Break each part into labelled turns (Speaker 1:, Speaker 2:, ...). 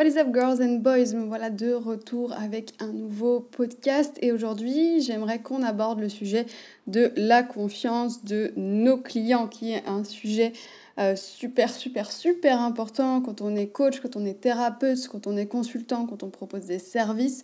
Speaker 1: What is up girls and boys? Me voilà de retour avec un nouveau podcast. Et aujourd'hui j'aimerais qu'on aborde le sujet de la confiance de nos clients qui est un sujet euh, super super super important. Quand on est coach, quand on est thérapeute, quand on est consultant, quand on propose des services,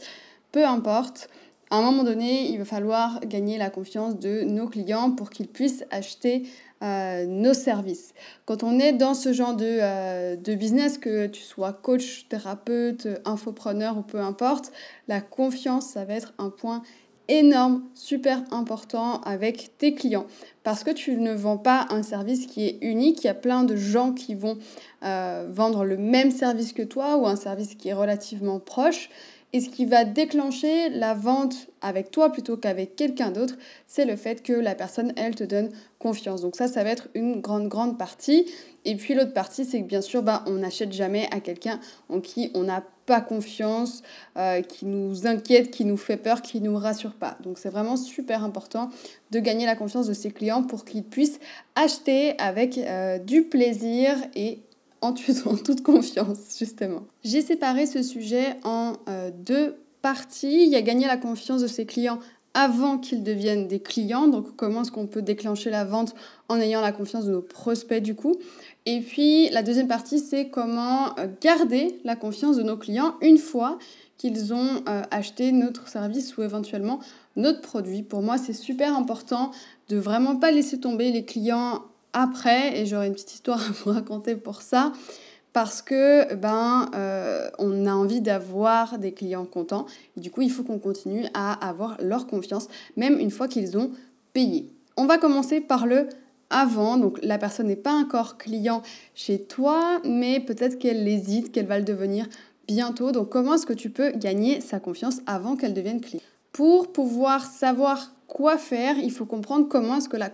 Speaker 1: peu importe. À un moment donné, il va falloir gagner la confiance de nos clients pour qu'ils puissent acheter euh, nos services. Quand on est dans ce genre de, euh, de, business, que tu sois coach, thérapeute, infopreneur ou peu importe, la confiance, ça va être un point énorme, super important avec tes clients. Parce que tu ne vends pas un service qui est unique, il y a plein de gens qui vont euh, vendre le même service que toi ou un service qui est relativement proche. Et ce qui va déclencher la vente avec toi plutôt qu'avec quelqu'un d'autre, c'est le fait que la personne, elle, te donne confiance. Donc ça, ça va être une grande, grande partie. Et puis l'autre partie, c'est que bien sûr, bah, on n'achète jamais à quelqu'un en qui on n'a pas confiance, euh, qui nous inquiète, qui nous fait peur, qui nous rassure pas. Donc c'est vraiment super important de gagner la confiance de ses clients pour qu'ils puissent acheter avec euh, du plaisir et en, toute confiance, justement. J'ai séparé ce sujet en euh, deux parties. Il y a gagner la confiance de ses clients avant qu'ils deviennent des clients. Donc, comment est-ce qu'on peut déclencher la vente en ayant la confiance de nos prospects, du coup? Et puis, la deuxième partie, c'est comment euh, garder la confiance de nos clients une fois qu'ils ont euh, acheté notre service ou éventuellement notre produit. Pour moi, c'est super important de vraiment pas laisser tomber les clients après, et j'aurai une petite histoire à vous raconter pour ça, parce que ben euh, on a envie d'avoir des clients contents, et du coup il faut qu'on continue à avoir leur confiance, même une fois qu'ils ont payé. On va commencer par le avant, donc la personne n'est pas encore client chez toi, mais peut-être qu'elle hésite, qu'elle va le devenir bientôt. Donc comment est-ce que tu peux gagner sa confiance avant qu'elle devienne client? Pour pouvoir savoir quoi faire, il faut comprendre comment est-ce que la,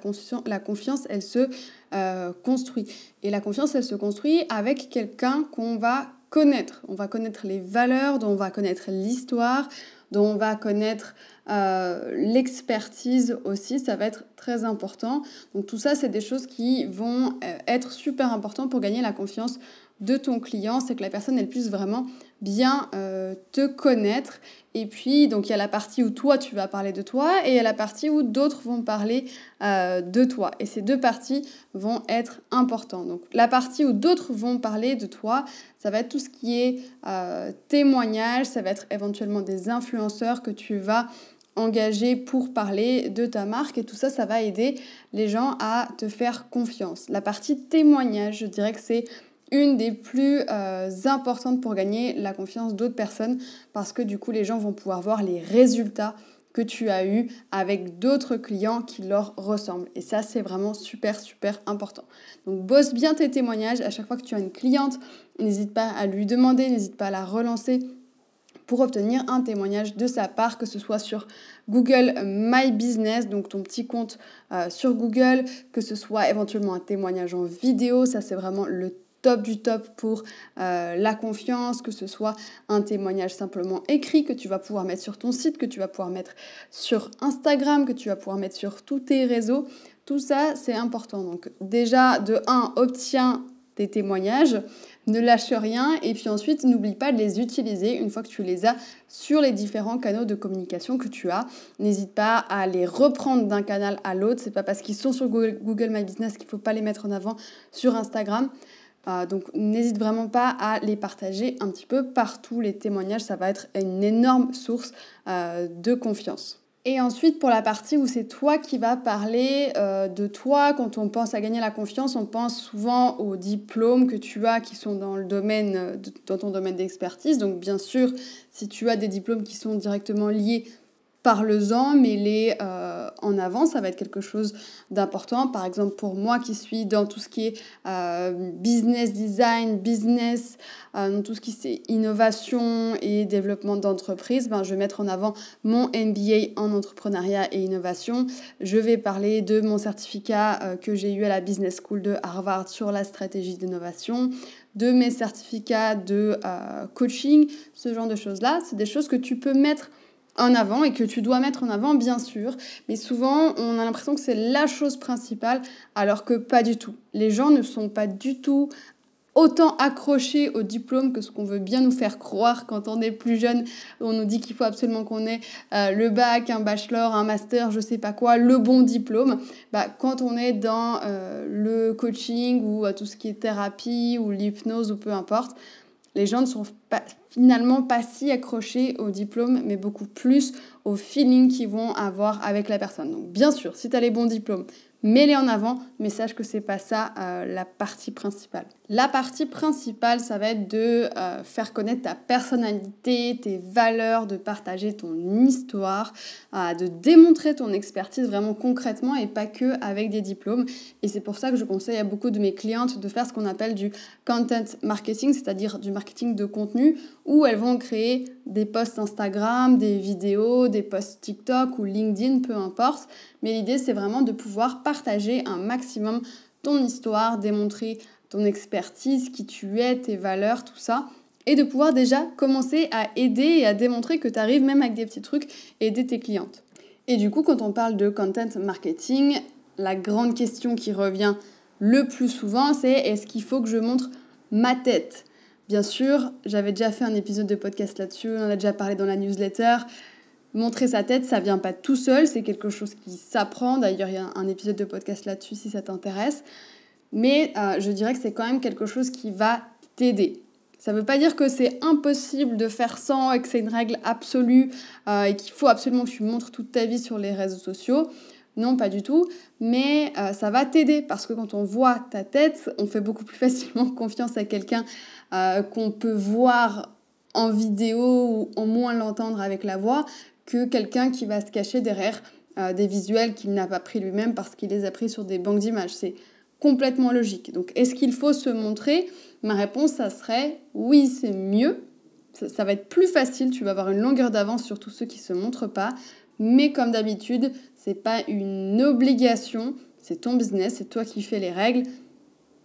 Speaker 1: la, confiance, elle se euh, construit. Et la confiance, elle se construit avec quelqu'un qu'on va connaître. On va connaître les valeurs, dont on va connaître l'histoire, dont on va connaître euh, l'expertise aussi, ça va être très important. Donc tout ça, c'est des choses qui vont euh, être super importantes pour gagner la confiance de ton client, c'est que la personne, elle puisse vraiment bien euh, te connaître. Et puis, donc, il y a la partie où toi, tu vas parler de toi et il y a la partie où d'autres vont parler euh, de toi. Et ces deux parties vont être importantes. Donc, la partie où d'autres vont parler de toi, ça va être tout ce qui est euh, témoignage, ça va être éventuellement des influenceurs que tu vas engager pour parler de ta marque et tout ça, ça va aider les gens à te faire confiance. La partie témoignage, je dirais que c'est une des plus euh, importantes pour gagner la confiance d'autres personnes parce que du coup les gens vont pouvoir voir les résultats que tu as eu avec d'autres clients qui leur ressemblent. Et ça, c'est vraiment super, super important. Donc, bosse bien tes témoignages. À chaque fois que tu as une cliente, n'hésite pas à lui demander, n'hésite pas à la relancer pour obtenir un témoignage de sa part, que ce soit sur Google My Business, donc ton petit compte euh, sur Google, que ce soit éventuellement un témoignage en vidéo, ça c'est vraiment le top du top pour euh, la confiance, que ce soit un témoignage simplement écrit que tu vas pouvoir mettre sur ton site, que tu vas pouvoir mettre sur Instagram, que tu vas pouvoir mettre sur tous tes réseaux. Tout ça, c'est important. Donc déjà, de 1, obtiens tes témoignages, ne lâche rien et puis ensuite n'oublie pas de les utiliser une fois que tu les as sur les différents canaux de communication que tu as. N'hésite pas à les reprendre d'un canal à l'autre. C'est pas parce qu'ils sont sur Google, My Business qu'il faut pas les mettre en avant sur Instagram. Euh, donc n'hésite vraiment pas à les partager un petit peu partout. Les témoignages, ça va être une énorme source euh, de confiance. Et ensuite, pour la partie où c'est toi qui vas parler euh, de toi, quand on pense à gagner la confiance, on pense souvent aux diplômes que tu as qui sont dans, le domaine, dans ton domaine d'expertise. Donc bien sûr, si tu as des diplômes qui sont directement liés parle-en, mets-les en avant, ça va être quelque chose d'important. Par exemple, pour moi qui suis dans tout ce qui est euh, business design, business, euh, tout ce qui est innovation et développement d'entreprise, ben, je vais mettre en avant mon MBA en entrepreneuriat et innovation. Je vais parler de mon certificat euh, que j'ai eu à la Business School de Harvard sur la stratégie d'innovation de mes certificats de coaching, ce genre de choses-là. C'est des choses que tu peux mettre en avant et que tu dois mettre en avant, bien sûr. Mais souvent, on a l'impression que c'est la chose principale, alors que pas du tout. Les gens ne sont pas du tout autant accrochés au diplôme que ce qu'on veut bien nous faire croire quand on est plus jeune. On nous dit qu'il faut absolument qu'on ait euh, le bac, un bachelor, un master, je sais pas quoi, le bon diplôme. Bah, quand on est dans euh, le coaching ou euh, tout ce qui est thérapie ou l'hypnose ou peu importe, les gens ne sont finalement pas si accrochés au diplôme, mais beaucoup plus au feeling qu'ils vont avoir avec la personne. Donc bien sûr, si tu as les bons diplômes, mets-les en avant, mais sache que c'est pas ça euh, la partie principale. La partie principale, ça va être de euh, faire connaître ta personnalité, tes valeurs, de partager ton histoire, euh, de démontrer ton expertise vraiment concrètement et pas que avec des diplômes. Et c'est pour ça que je conseille à beaucoup de mes clientes de faire ce qu'on appelle du content marketing, c'est-à-dire du marketing de contenu, où elles vont créer des posts Instagram, des vidéos, des posts TikTok ou LinkedIn, peu importe. Mais l'idée, c'est vraiment de pouvoir partager un maximum ton histoire, démontrer ton expertise, qui tu es, tes valeurs, tout ça. Et de pouvoir déjà commencer à aider et à démontrer que tu arrives même avec des petits trucs, aider tes clientes. Et du coup, quand on parle de content marketing, la grande question qui revient le plus souvent, c'est est-ce qu'il faut que je montre ma tête? Bien sûr, j'avais déjà fait un épisode de podcast là-dessus, on en a déjà parlé dans la newsletter. Montrer sa tête, ça vient pas tout seul, c'est quelque chose qui s'apprend. D'ailleurs, il y a un épisode de podcast là-dessus si ça t'intéresse. Mais euh, je dirais que c'est quand même quelque chose qui va t'aider. Ça ne veut pas dire que c'est impossible de faire sans et que c'est une règle absolue euh, et qu'il faut absolument que tu montres toute ta vie sur les réseaux sociaux. Non, pas du tout. Mais euh, ça va t'aider parce que quand on voit ta tête, on fait beaucoup plus facilement confiance à quelqu'un qu'on peut voir en vidéo ou au moins l'entendre avec la voix que quelqu'un qui va se cacher derrière des visuels qu'il n'a pas pris lui-même parce qu'il les a pris sur des banques d'images. C'est complètement logique. Donc est-ce qu'il faut se montrer? Ma réponse, ça serait oui, c'est mieux. Ça, va être plus facile, tu vas avoir une longueur d'avance sur tous ceux qui ne se montrent pas. Mais comme d'habitude, c'est pas une obligation, c'est ton business, c'est toi qui fais les règles.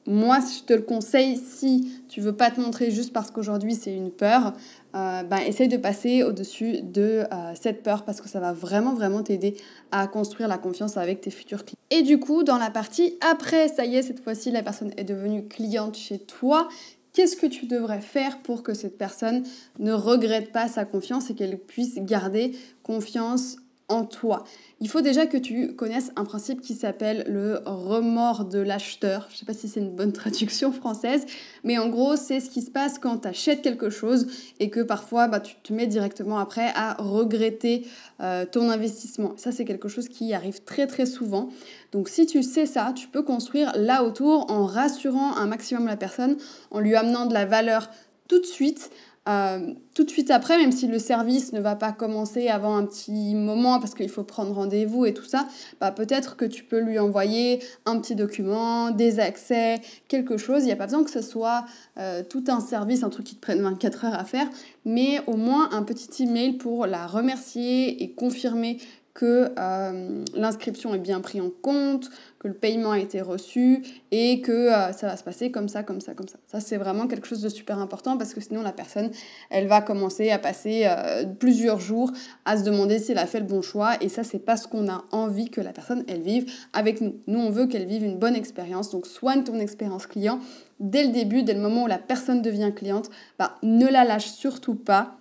Speaker 1: Moi, je te le conseille si tu veux pas te montrer juste parce qu'aujourd'hui c'est une peur, euh, ben, essaye de passer au-dessus de euh, cette peur parce que ça va vraiment vraiment t'aider à construire la confiance avec tes futurs clients. Et du coup, dans la partie après, ça y est, cette fois-ci la personne est devenue cliente chez toi. Qu'est-ce que tu devrais faire pour que cette personne ne regrette pas sa confiance et qu'elle puisse garder confiance en toi. Il faut déjà que tu connaisses un principe qui s'appelle le remords de l'acheteur. Je ne sais pas si c'est une bonne traduction française, mais en gros, c'est ce qui se passe quand tu achètes quelque chose et que parfois bah, tu te mets directement après à regretter euh, ton investissement. Ça, c'est quelque chose qui arrive très très souvent. Donc si tu sais ça, tu peux construire là autour en rassurant un maximum la personne, en lui amenant de la valeur tout de suite, euh, tout de suite après, même si le service ne va pas commencer avant un petit moment parce qu'il faut prendre rendez-vous et tout ça, bah peut-être que tu peux lui envoyer un petit document, des accès, quelque chose. Il n'y a pas besoin que ce soit euh, tout un service, un truc qui te prenne 24 heures à faire, mais au moins un petit email pour la remercier et confirmer que euh, l'inscription est bien prise en compte, que le paiement a été reçu et que euh, ça va se passer comme ça, comme ça, comme ça. Ça, c'est vraiment quelque chose de super important parce que sinon, la personne, elle va commencer à passer euh, plusieurs jours à se demander si elle a fait le bon choix et ça, c'est pas ce qu'on a envie que la personne, elle vive avec nous. Nous, on veut qu'elle vive une bonne expérience. Donc, soigne ton expérience client dès le début, dès le moment où la personne devient cliente. Bah, ne la lâche surtout pas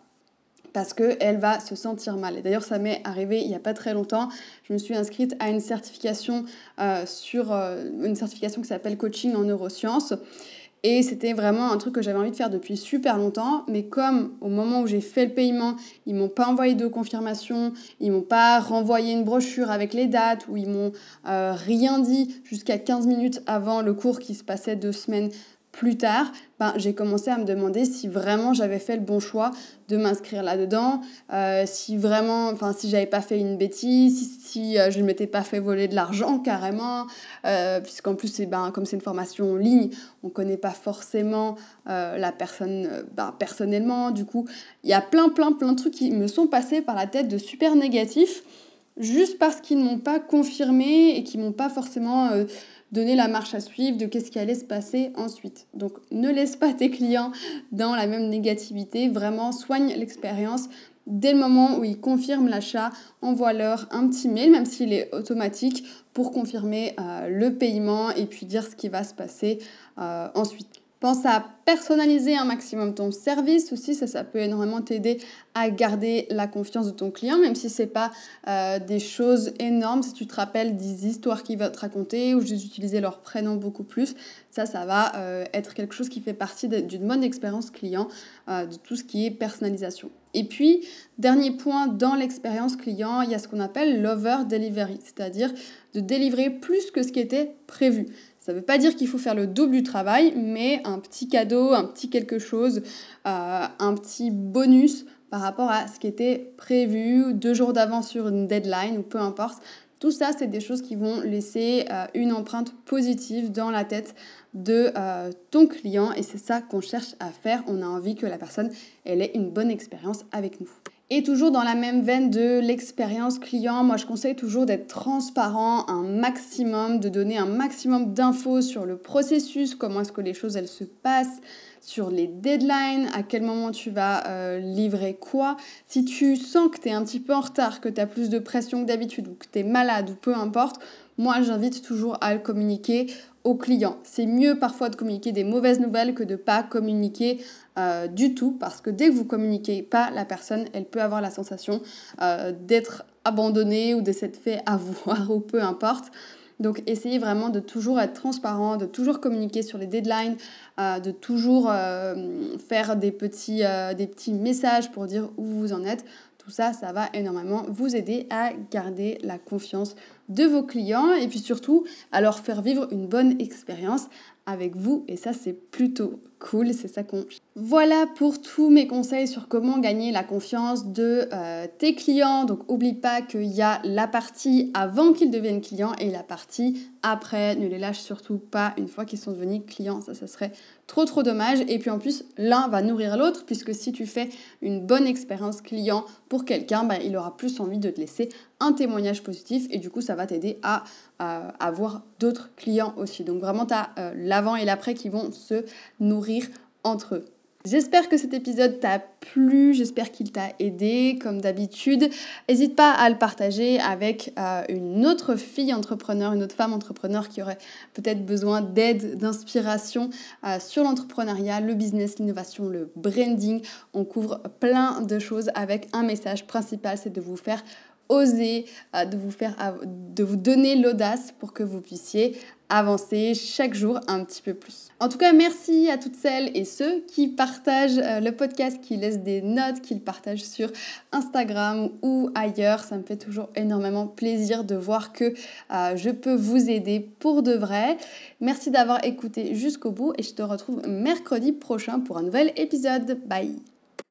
Speaker 1: parce qu'elle va se sentir mal. Et d'ailleurs, ça m'est arrivé il n'y a pas très longtemps. Je me suis inscrite à une certification, euh, sur, euh, une certification qui s'appelle Coaching en neurosciences. Et c'était vraiment un truc que j'avais envie de faire depuis super longtemps. Mais comme au moment où j'ai fait le paiement, ils m'ont pas envoyé de confirmation, ils m'ont pas renvoyé une brochure avec les dates, ou ils m'ont euh, rien dit jusqu'à 15 minutes avant le cours qui se passait deux semaines plus tard, ben, j'ai commencé à me demander si vraiment j'avais fait le bon choix de m'inscrire là-dedans, euh, si vraiment, enfin si j'avais pas fait une bêtise, si, euh, je ne m'étais pas fait voler de l'argent carrément, euh, puisqu'en plus, ben, comme c'est une formation en ligne, on connaît pas forcément la personne ben, personnellement, du coup, il y a plein, plein, plein de trucs qui me sont passés par la tête de super négatifs, juste parce qu'ils ne m'ont pas confirmé et qui m'ont pas forcément donner la marche à suivre de qu'est-ce qui allait se passer ensuite. Donc ne laisse pas tes clients dans la même négativité, vraiment soigne l'expérience. Dès le moment où ils confirment l'achat, envoie-leur un petit mail, même s'il est automatique, pour confirmer euh, le paiement et puis dire ce qui va se passer euh, ensuite. Pense à personnaliser un maximum ton service aussi, ça, ça peut énormément t'aider à garder la confiance de ton client, même si ce n'est pas euh, des choses énormes. Si tu te rappelles des histoires qu'il va te raconter ou juste utiliser leur prénom beaucoup plus, ça, va euh, être quelque chose qui fait partie d'une bonne expérience client, euh, de tout ce qui est personnalisation. Et puis, dernier point dans l'expérience client, il y a ce qu'on appelle l'over delivery, c'est-à-dire de délivrer plus que ce qui était prévu. Ça ne veut pas dire qu'il faut faire le double du travail, mais un petit cadeau, un petit quelque chose, euh, un petit bonus par rapport à ce qui était prévu, deux jours d'avance sur une deadline ou peu importe. Tout ça, c'est des choses qui vont laisser euh, une empreinte positive dans la tête de euh, ton client et c'est ça qu'on cherche à faire. On a envie que la personne elle ait une bonne expérience avec nous. Et toujours dans la même veine de l'expérience client, moi je conseille toujours d'être transparent un maximum, de donner un maximum d'infos sur le processus, comment est-ce que les choses elles se passent, sur les deadlines, à quel moment tu vas euh, livrer quoi. Si tu sens que tu es un petit peu en retard, que tu as plus de pression que d'habitude ou que tu es malade ou peu importe, moi j'invite toujours à le communiquer au client. C'est mieux parfois de communiquer des mauvaises nouvelles que de ne pas communiquer euh, du tout parce que dès que vous communiquez pas, la personne, elle peut avoir la sensation euh, d'être abandonnée ou de s'être fait avoir ou peu importe. Donc essayez vraiment de toujours être transparent, de toujours communiquer sur les deadlines, euh, de toujours faire des petits, des petits messages pour dire où vous en êtes. Tout ça, ça va énormément vous aider à garder la confiance de vos clients et puis surtout à leur faire vivre une bonne expérience avec vous. Et ça c'est plutôt cool, c'est ça qu'on... Voilà pour tous mes conseils sur comment gagner la confiance de euh, tes clients. Donc oublie pas qu'il y a la partie avant qu'ils deviennent clients et la partie après. Ne les lâche surtout pas une fois qu'ils sont devenus clients. Ça, ça serait trop trop dommage. Et puis en plus, l'un va nourrir l'autre puisque si tu fais une bonne expérience client pour quelqu'un, bah, il aura plus envie de te laisser un témoignage positif et du coup ça va t'aider à, avoir d'autres clients aussi. Donc vraiment tu as euh, l'avant et l'après qui vont se nourrir entre eux. J'espère que cet épisode t'a plu, j'espère qu'il t'a aidé comme d'habitude. N'hésite pas à le partager avec euh, une autre fille entrepreneur, une autre femme entrepreneur qui aurait peut-être besoin d'aide, d'inspiration euh, sur l'entrepreneuriat, le business, l'innovation, le branding. On couvre plein de choses avec un message principal, c'est de vous faire oser, euh, de vous faire, de vous donner l'audace pour que vous puissiez avancer chaque jour un petit peu plus. En tout cas, merci à toutes celles et ceux qui partagent euh, le podcast, qui laissent des notes, qui le partagent sur Instagram ou ailleurs. Ça me fait toujours énormément plaisir de voir que euh, je peux vous aider pour de vrai. Merci d'avoir écouté jusqu'au bout et je te retrouve mercredi prochain pour un nouvel épisode. Bye